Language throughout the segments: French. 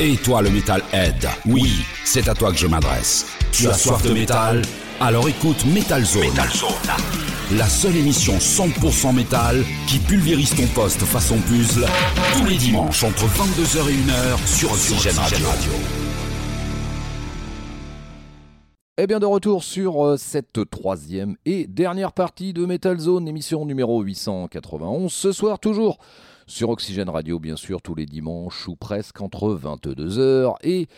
Et toi le Metalhead, oui, c'est à toi que je m'adresse. Tu as soif de métal Alors écoute Metal Zone. La seule émission 100% métal qui pulvérise ton poste façon puzzle tous les dimanches entre 22h et 1h sur Oxygène Radio. Et bien de retour sur euh, cette troisième et dernière partie de Metal Zone, émission numéro 891. Ce soir toujours sur Oxygène Radio, bien sûr, tous les dimanches ou presque entre 22h et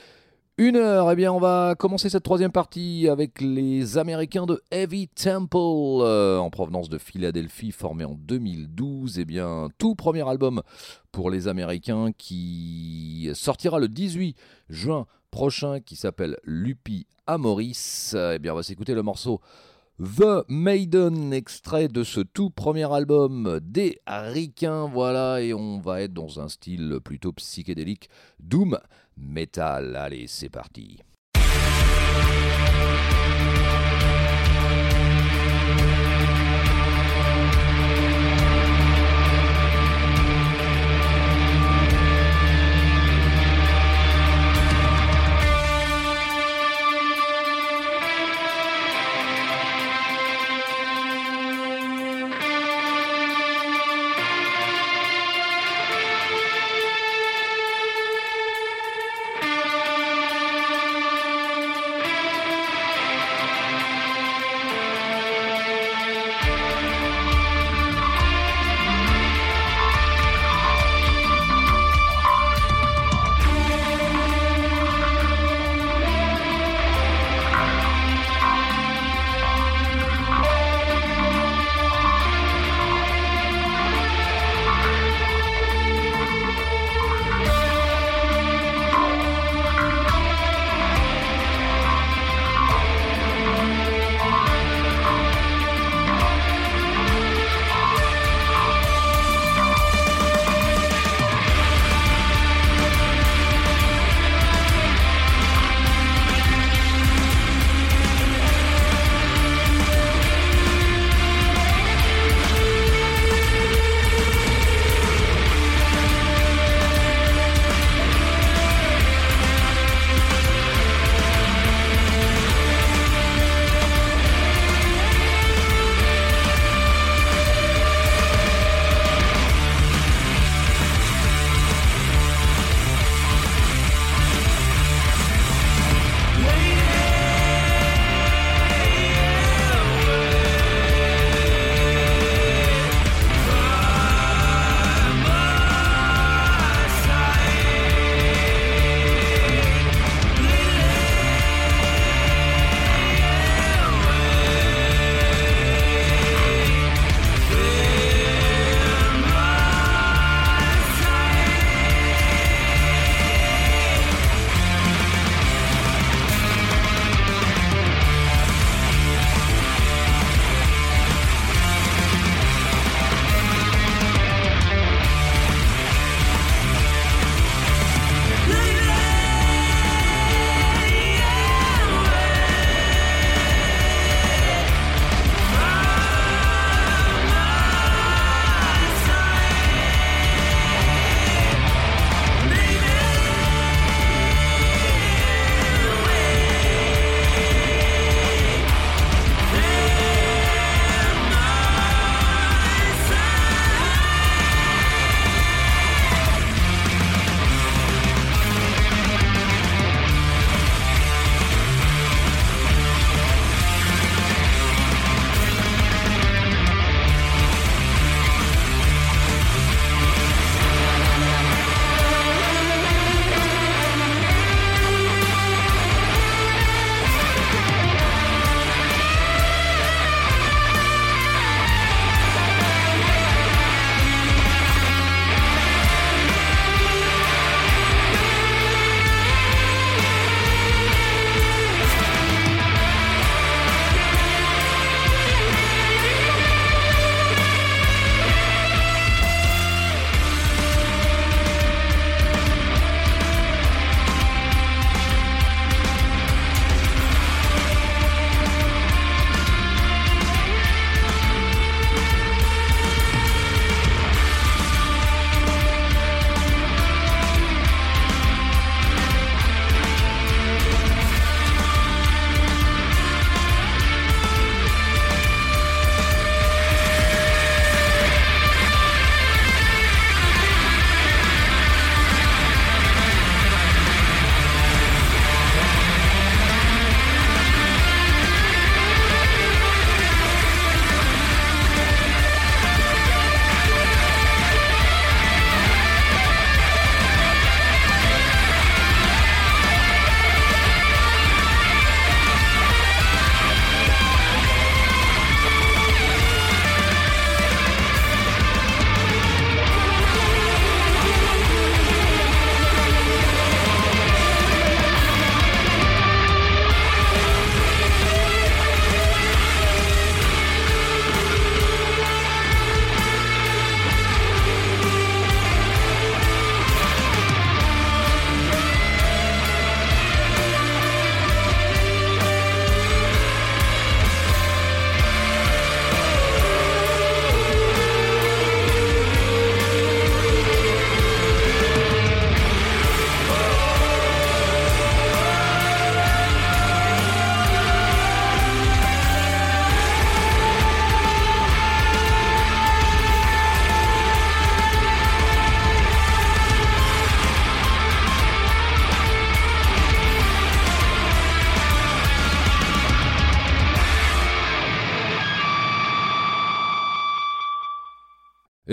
1h. Eh bien, on va commencer cette troisième partie avec les Américains de Heavy Temple, euh, en provenance de Philadelphie, formé en 2012. Eh bien, tout premier album pour les Américains qui sortira le 18 juin prochain, qui s'appelle Lupi Amoris. Eh bien, on va s'écouter le morceau The Maiden, extrait de ce tout premier album des Ricains, voilà, et on va être dans un style plutôt psychédélique, doom metal. Allez, c'est parti.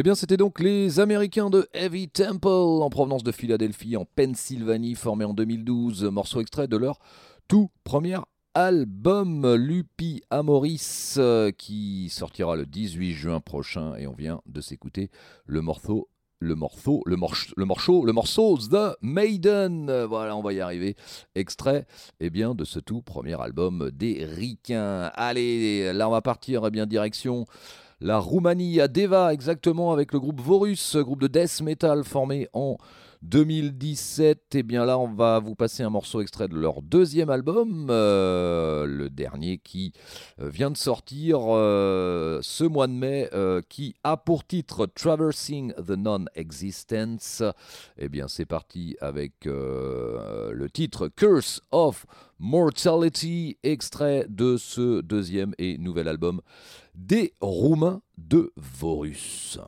Eh bien, c'était donc les Américains de Heavy Temple, en provenance de Philadelphie, en Pennsylvanie, formés en 2012, morceau extrait de leur tout premier album. Lupi Amoris, qui sortira le 18 juin prochain, et on vient de s'écouter le morceau le morceau, le, morceau, le morceau The Maiden. Voilà, on va y arriver. Extrait, eh bien, de ce tout premier album des Ricains. Allez, là, on va partir, eh bien, direction la Roumanie, à Deva exactement, avec le groupe Vorus, groupe de death metal formé en 2017. Et eh bien là, on va vous passer un morceau extrait de leur deuxième album, euh, le dernier qui euh, vient de sortir euh, ce mois de mai, qui a pour titre Traversing the Non-Existence. Et eh bien, c'est parti avec le titre Curse of Mortality, extrait de ce deuxième et nouvel album des Roumains de Vorus.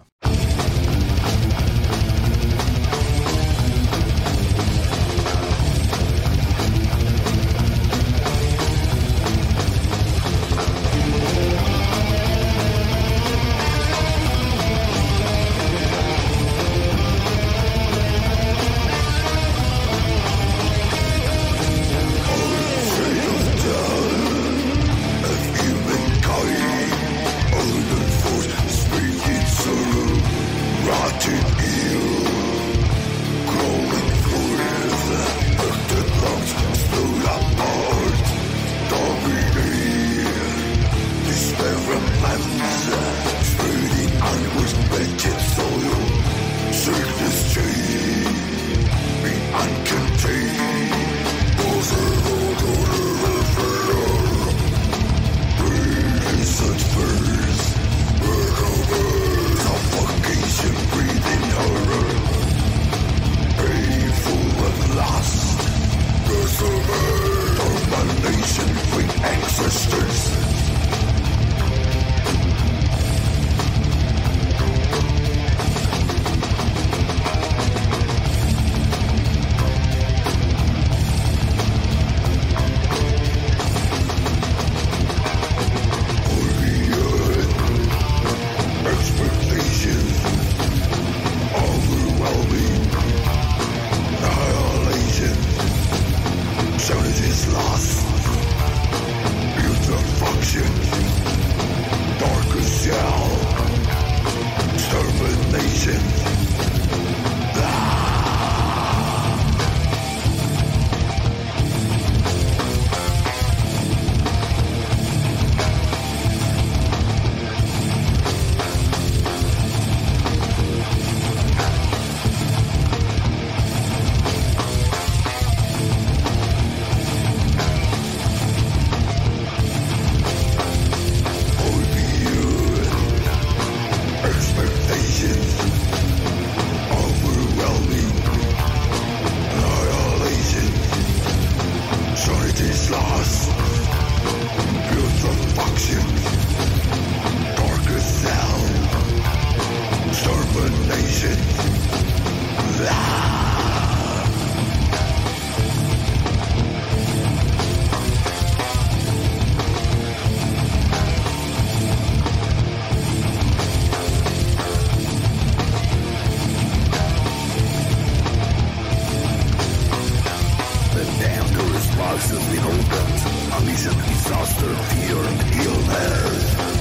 disaster, fear, ill health.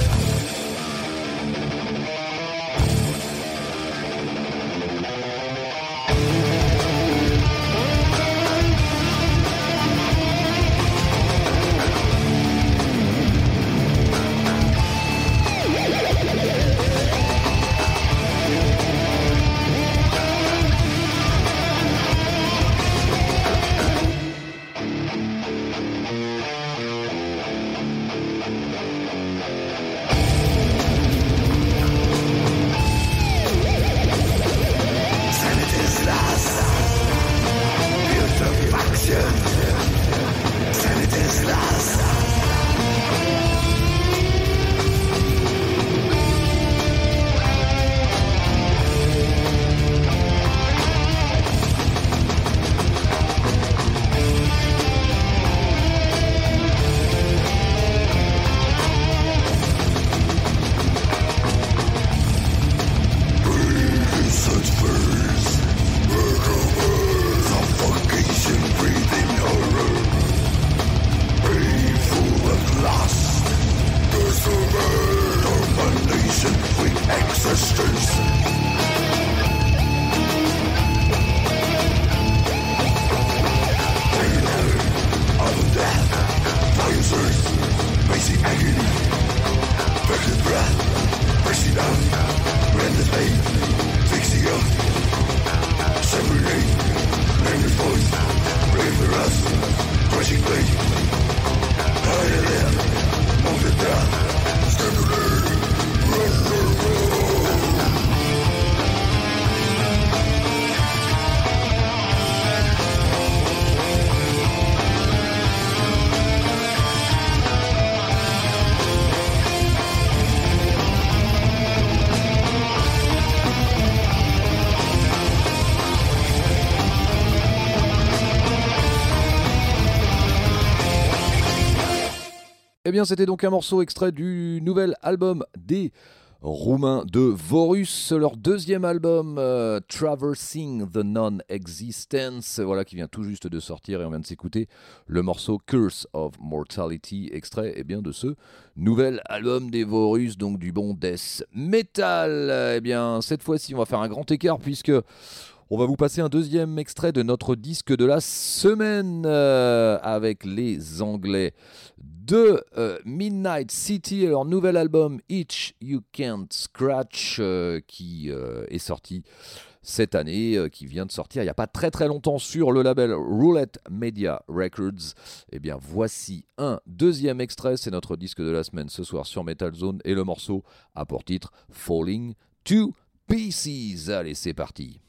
Bien, c'était donc un morceau extrait du nouvel album des roumains de Vorus, leur deuxième album euh, Traversing the Non-Existence, voilà qui vient tout juste de sortir et on vient de s'écouter le morceau Curse of Mortality, extrait eh bien, de ce nouvel album des Vorus, donc du bon death metal. Eh bien, cette fois-ci, on va faire un grand écart puisque on va vous passer un deuxième extrait de notre disque de la semaine euh, avec les Anglais de euh, Midnight City, leur nouvel album Each You Can't Scratch euh, qui est sorti cette année, qui vient de sortir il n'y a pas très très longtemps sur le label Roulette Media Records. Eh bien voici un deuxième extrait, c'est notre disque de la semaine ce soir sur Metal Zone et le morceau a pour titre Falling to Pieces. Allez c'est parti.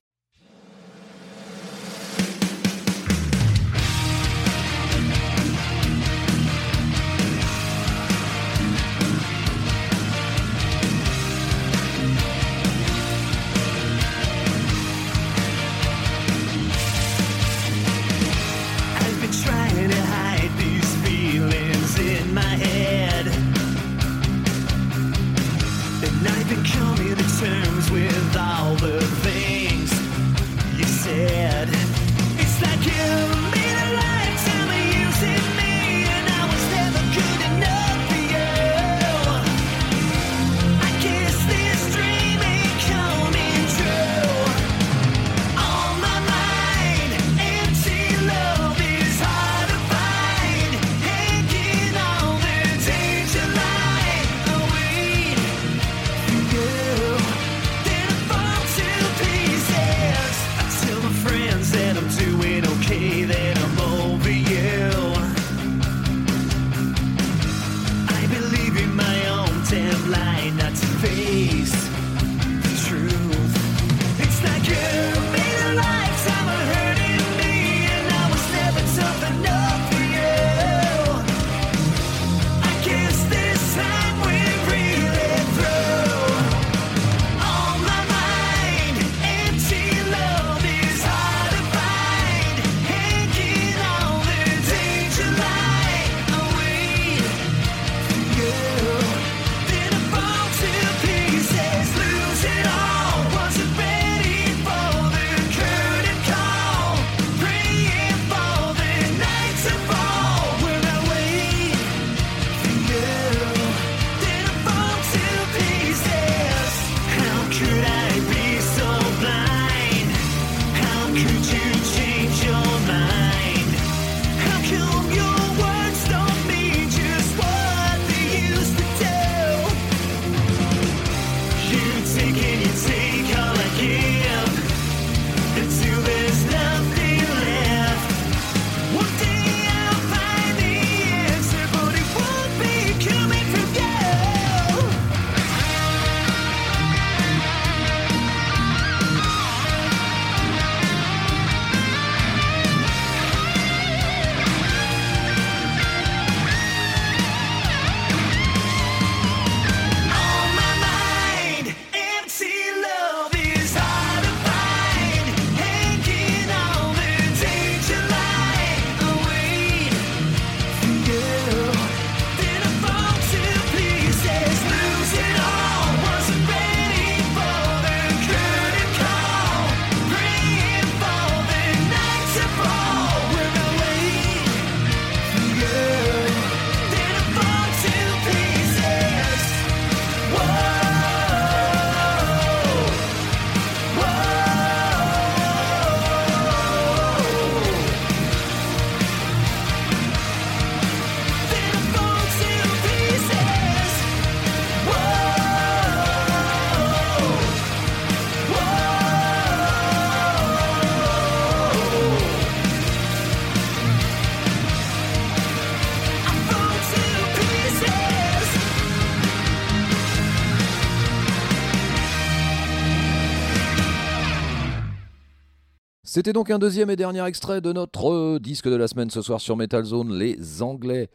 C'était donc un deuxième et dernier extrait de notre euh, disque de la semaine ce soir sur Metal Zone, les Anglais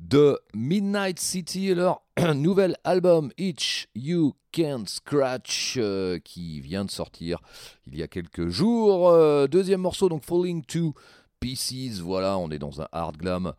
de Midnight City et leur nouvel album Each You Can't Scratch euh, qui vient de sortir il y a quelques jours. Euh, deuxième morceau donc Falling to Pieces. Voilà, on est dans un hard glam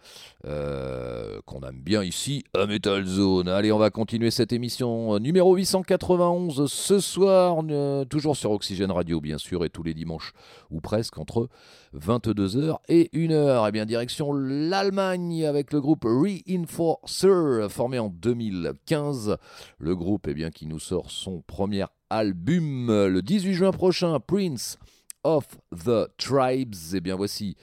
euh, qu'on aime bien ici à Metal Zone. Allez, on va continuer cette émission euh, numéro 891 ce soir, euh, toujours sur Oxygène Radio, bien sûr, et tous les dimanches ou presque entre 22h et 1h. Et bien, direction l'Allemagne avec le groupe Reinforcer, formé en 2015. Le groupe eh bien, qui nous sort son premier album le 18 juin prochain, Prince of the Tribes. Et eh bien voici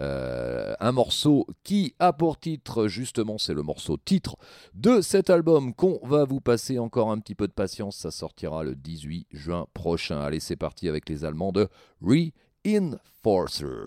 euh, un morceau qui a pour titre, justement, c'est le morceau titre de cet album qu'on va vous passer encore un petit peu de patience. Ça sortira le 18 juin prochain. Allez, c'est parti avec les Allemands de Reinforcer.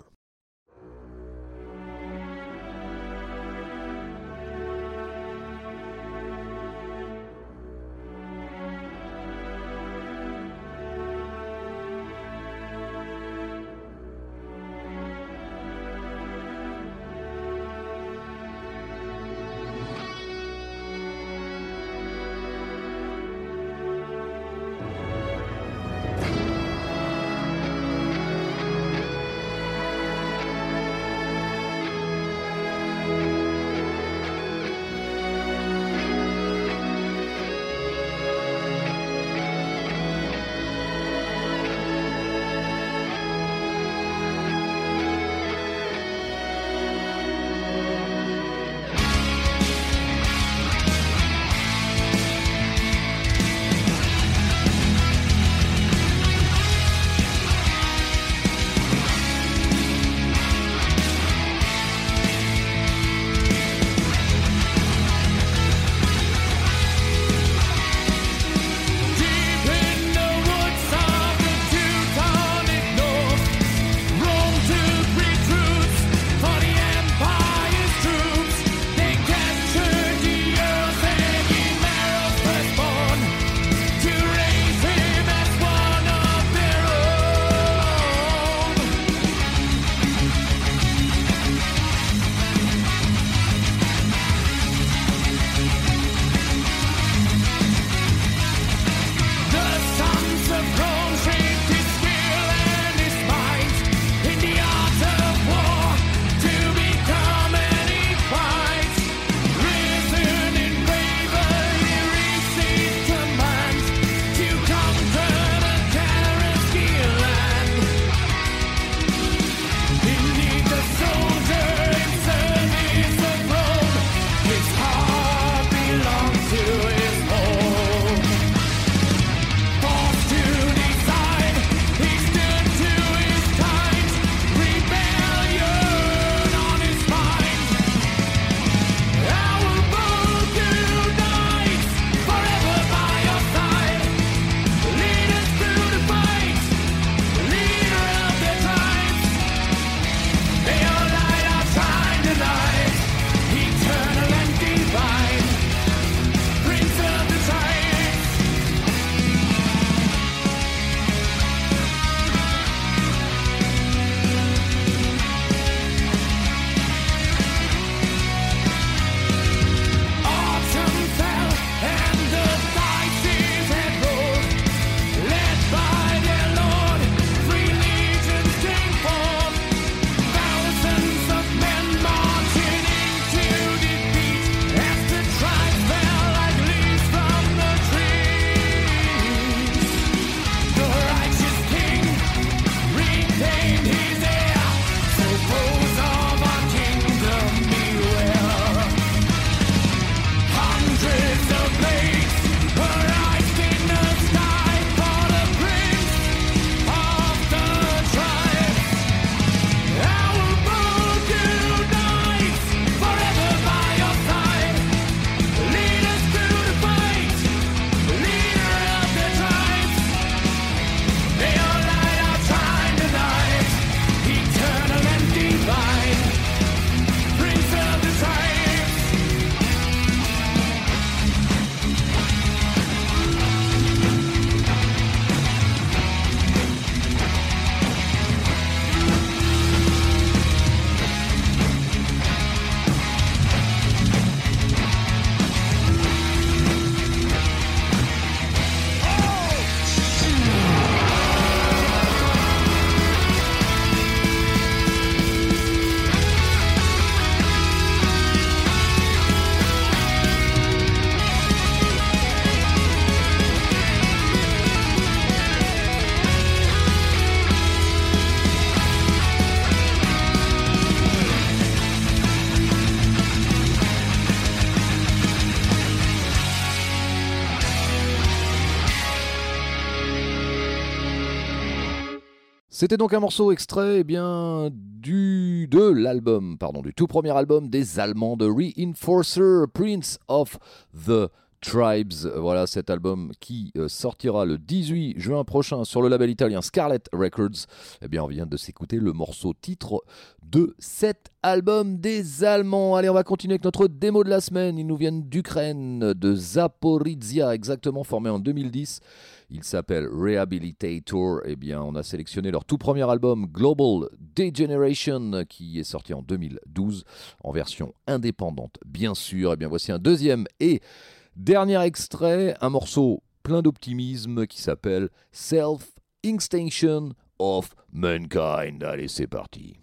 C'était donc un morceau extrait eh bien, du, de l'album, pardon, du tout premier album des Allemands de Reinforcer, Prince of the Tribes. Voilà cet album qui euh, sortira le 18 juin prochain sur le label italien Scarlet Records. Eh bien, on vient de s'écouter le morceau titre de cet album des Allemands. Allez, on va continuer avec notre démo de la semaine. Ils nous viennent d'Ukraine, de Zaporizhia, exactement formé en 2010. Il s'appelle Rehabilitator. Eh bien, on a sélectionné leur tout premier album Global Degeneration qui est sorti en 2012 en version indépendante, bien sûr. Eh bien, voici un deuxième et dernier extrait, un morceau plein d'optimisme qui s'appelle Self Extinction of Mankind. Allez, c'est parti.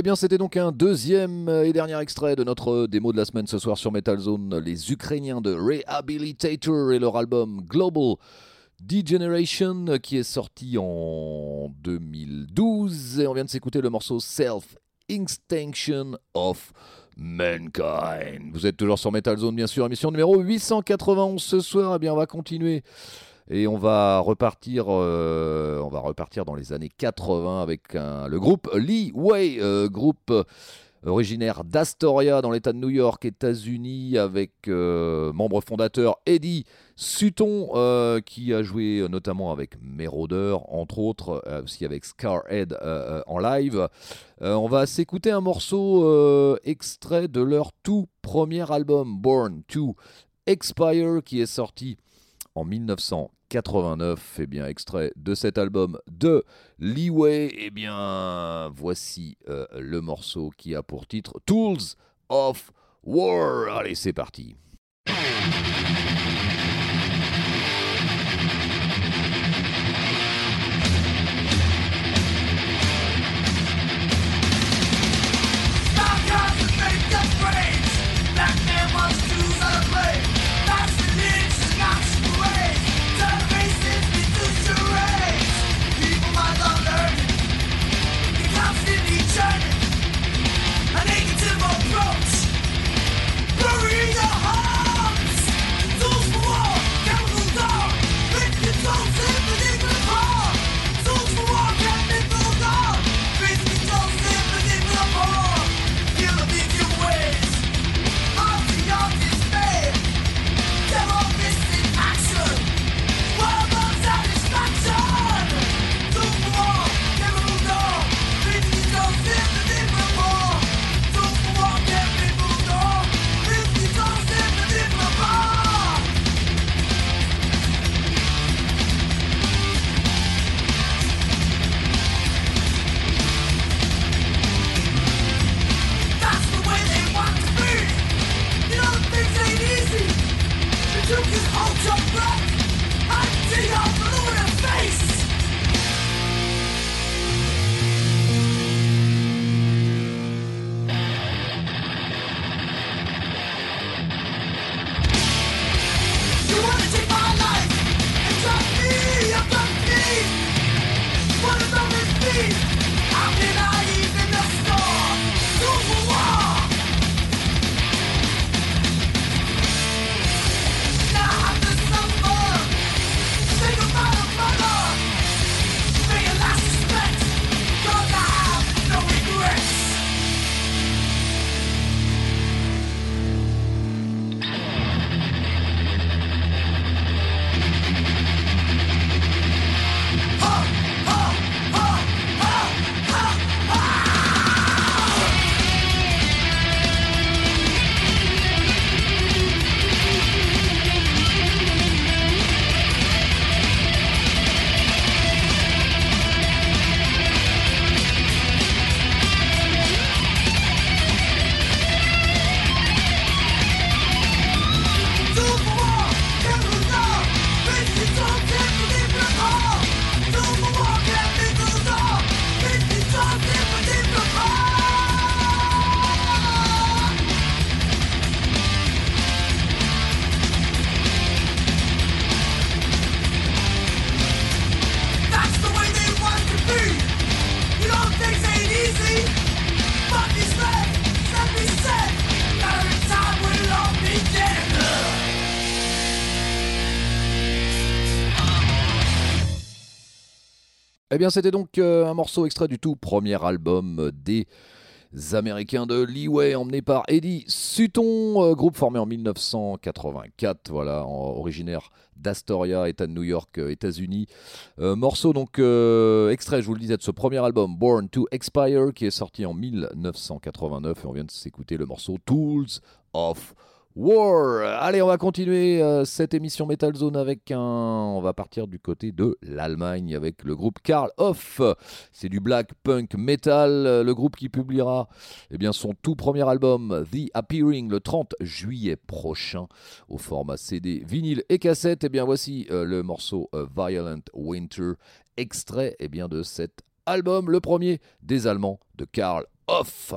Eh bien, c'était donc un deuxième et dernier extrait de notre démo de la semaine ce soir sur Metal Zone. Les Ukrainiens de Rehabilitator et leur album Global Degeneration qui est sorti en 2012. Et on vient de s'écouter le morceau Self Extinction of Mankind. Vous êtes toujours sur Metal Zone, bien sûr, émission numéro 891 ce soir. Eh bien, on va continuer et on va repartir, euh, on va repartir dans les années 80 avec le groupe Lee Way, euh, groupe originaire d'Astoria dans l'État de New York, États-Unis, avec euh, membre fondateur Eddie Sutton, qui a joué notamment avec Meroder, entre autres, aussi avec Scarhead en live. on va s'écouter un morceau extrait de leur tout premier album, Born to Expire, qui est sorti en 1989. Et bien, extrait de cet album de Leeway. Et eh bien, voici euh, le morceau qui a pour titre Tools of War. Allez, c'est parti. Eh bien, c'était donc euh, un morceau extrait du tout premier album des Américains de Leeway, emmené par Eddie Sutton, euh, groupe formé en 1984, voilà, originaire d'Astoria, État de New York, euh, États-Unis. morceau donc extrait, je vous le disais, de ce premier album, Born to Expire, qui est sorti en 1989, et on vient de s'écouter le morceau Tools of War. Allez, on va continuer euh, cette émission Metal Zone avec un. On va partir du côté de l'Allemagne avec le groupe Karl Hoff. C'est du black punk metal. Le groupe qui publiera eh bien, son tout premier album The Appearing le 30 juillet prochain au format CD, vinyle et cassette. Et eh bien, voici euh, le morceau euh, Violent Winter, extrait eh bien, de cet album, le premier des Allemands de Karl Hoff.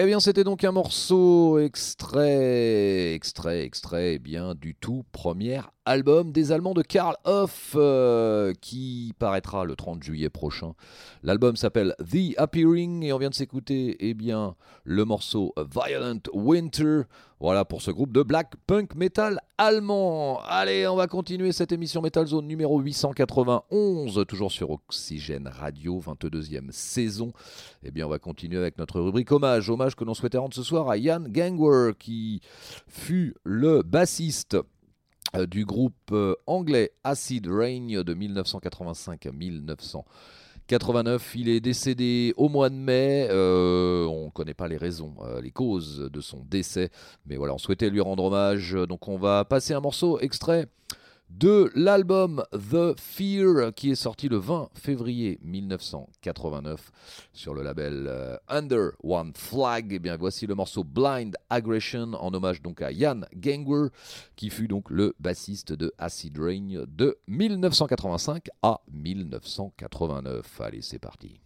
Eh bien, c'était donc un morceau extrait, extrait, extrait, eh bien, du tout premier album des Allemands de Karl Hoff, euh, qui paraîtra le 30 juillet prochain. L'album s'appelle The Appearing et on vient de s'écouter, eh bien, le morceau Violent Winter. Voilà pour ce groupe de black punk metal allemand. Allez, on va continuer cette émission Metal Zone numéro 891, toujours sur Oxygène Radio, 22e saison. Eh bien, on va continuer avec notre rubrique hommage. Hommage que l'on souhaitait rendre ce soir à Jan Gangwer, qui fut le bassiste euh, du groupe euh, anglais Acid Rain de 1985 à 1989. Il est décédé au mois de mai. Euh, on ne connaît pas les raisons, les causes de son décès. Mais voilà, on souhaitait lui rendre hommage. Donc on va passer un morceau extrait de l'album The Fear qui est sorti le 20 février 1989 sur le label euh, Under One Flag. Et eh bien voici le morceau Blind Aggression en hommage donc à Ian Gangwer qui fut donc le bassiste de Acid Rain de 1985 à 1989. Allez, c'est parti.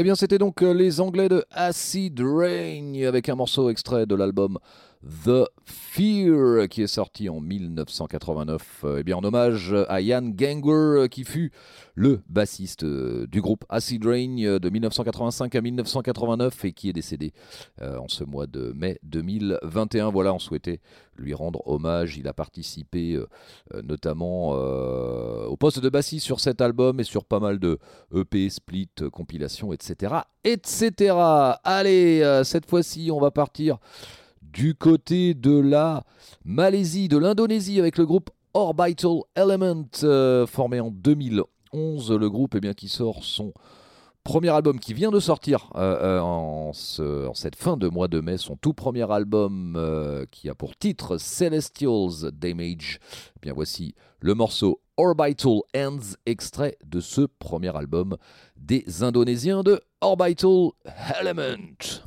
Eh bien, c'était donc euh, les Anglais de Acid Rain avec un morceau extrait de l'album The Fear qui est sorti en 1989. Eh bien, en hommage à Ian Gangwer qui fut le bassiste euh, du groupe Acid Rain de 1985 à 1989 et qui est décédé euh, en ce mois de mai 2021. Voilà, on souhaitait lui rendre hommage. Il a participé euh, notamment au poste de bassiste sur cet album et sur pas mal de EP, split, compilations, etc. etc. Allez, cette fois-ci, on va partir du côté de la Malaisie, de l'Indonésie avec le groupe Orbital Element formé en 2011 11, le groupe eh bien, qui sort son premier album qui vient de sortir euh, euh, en, cette fin de mois de mai, son tout premier album euh, qui a pour titre Celestials Damage. Eh bien voici le morceau Orbital Ends, extrait de ce premier album des Indonésiens de Orbital Element.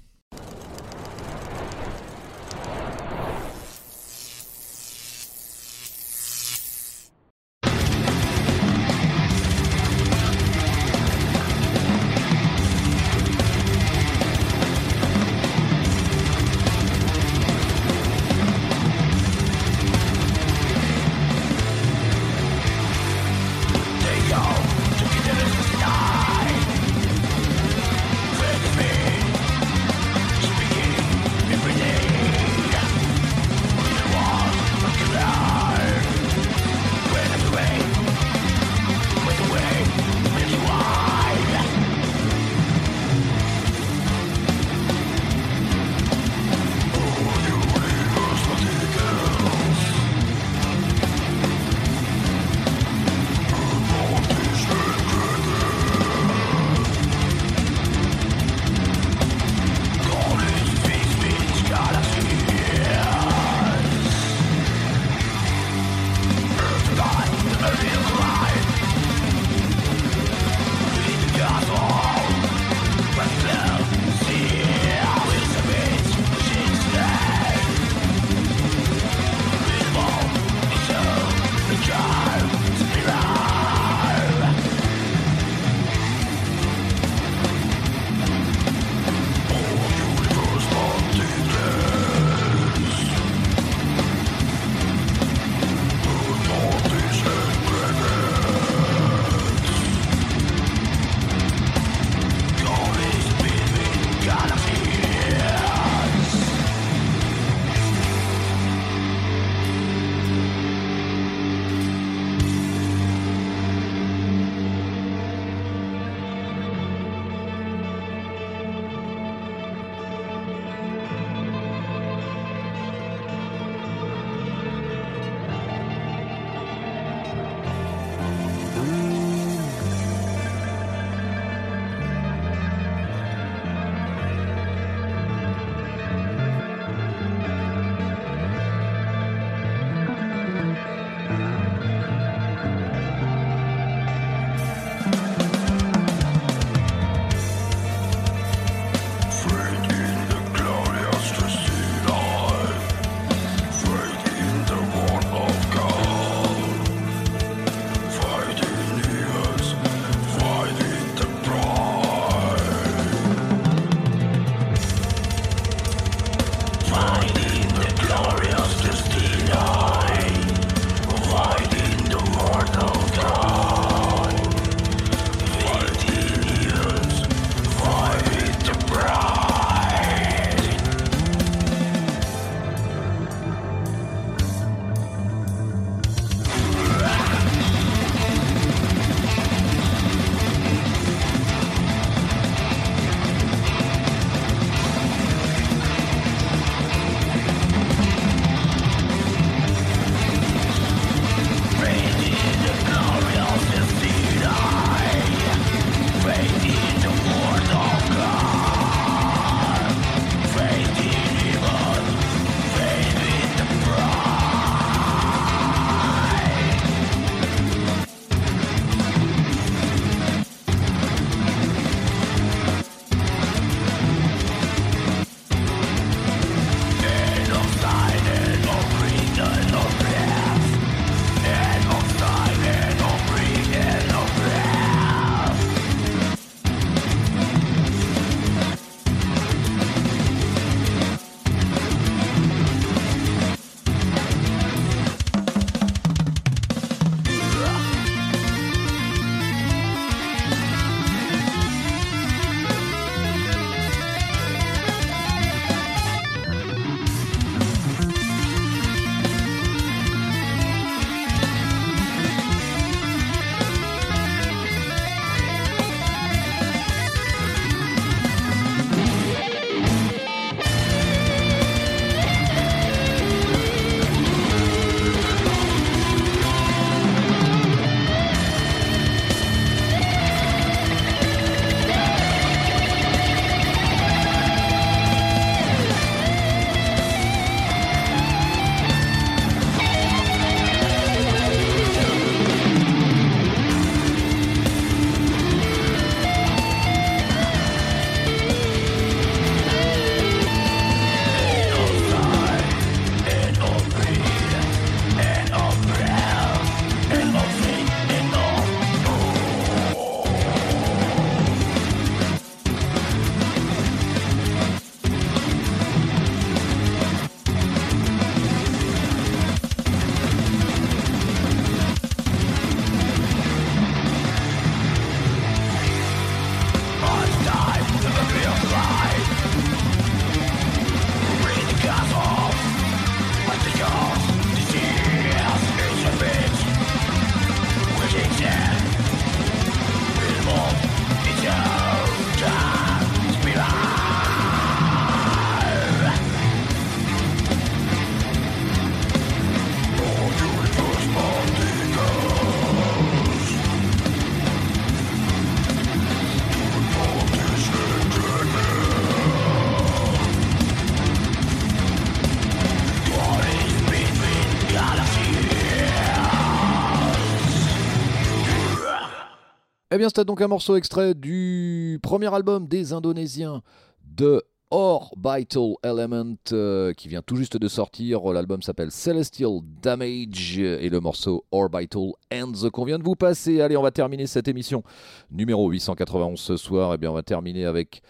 Bien, c'était donc un morceau extrait du premier album des Indonésiens de Orbital Element euh, qui vient tout juste de sortir. L'album s'appelle Celestial Damage et le morceau Orbital Ends qu'on vient de vous passer. Allez, on va terminer cette émission numéro 891 ce soir. Eh bien, on va terminer avec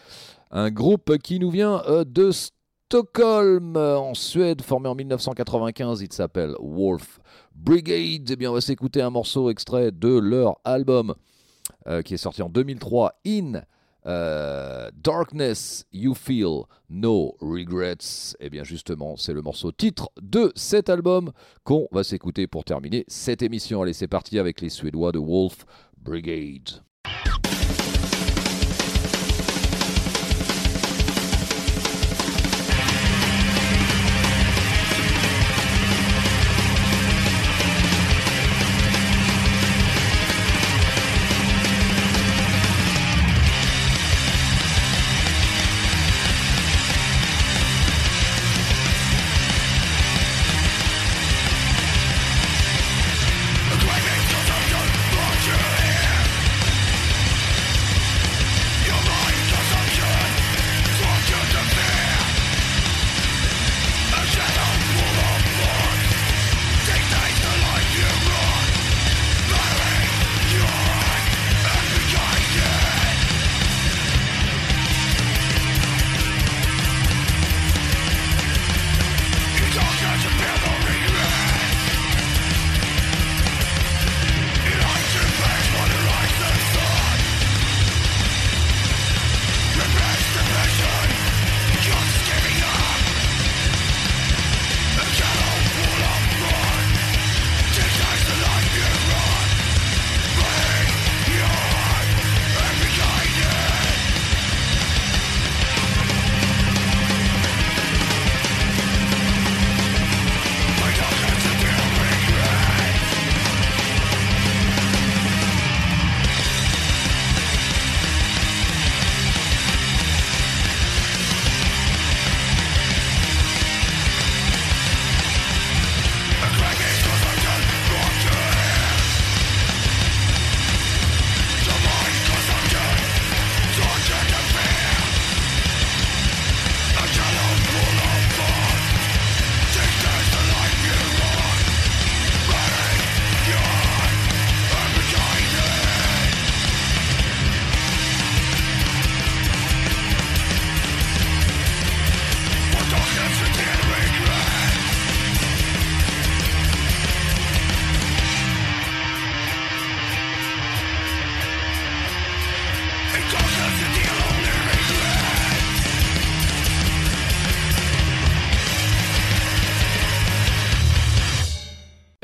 un groupe qui nous vient euh, de Stockholm en Suède, formé en 1995. Il s'appelle Wolf Brigade. Eh bien, on va s'écouter un morceau extrait de leur album qui est sorti en 2003, In euh, Darkness You Feel No Regrets. Et eh bien justement, c'est le morceau titre de cet album qu'on va s'écouter pour terminer cette émission. Allez, c'est parti avec les Suédois de Wolf Brigade.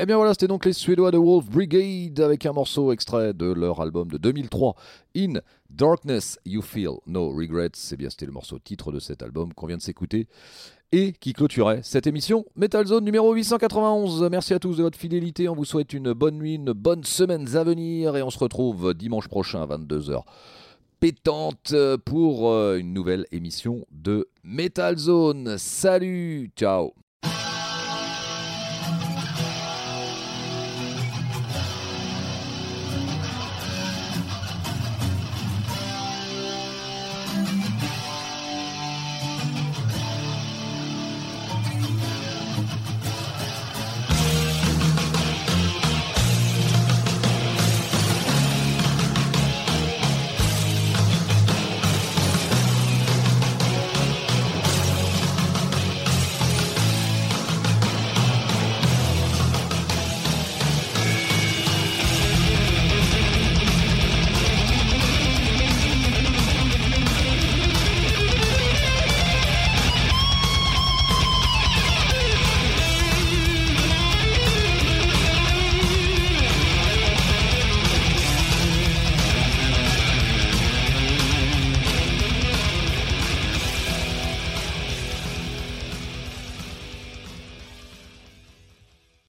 Bien voilà, c'était donc les Suédois de Wolf Brigade avec un morceau extrait de leur album de 2003, In Darkness You Feel No Regrets. C'est bien, c'était le morceau titre de cet album qu'on vient de s'écouter et qui clôturait cette émission Metal Zone numéro 891. Merci à tous de votre fidélité. On vous souhaite une bonne nuit, une bonne semaine à venir et on se retrouve dimanche prochain à 22h pétante pour euh, une nouvelle émission de Metal Zone. Salut, ciao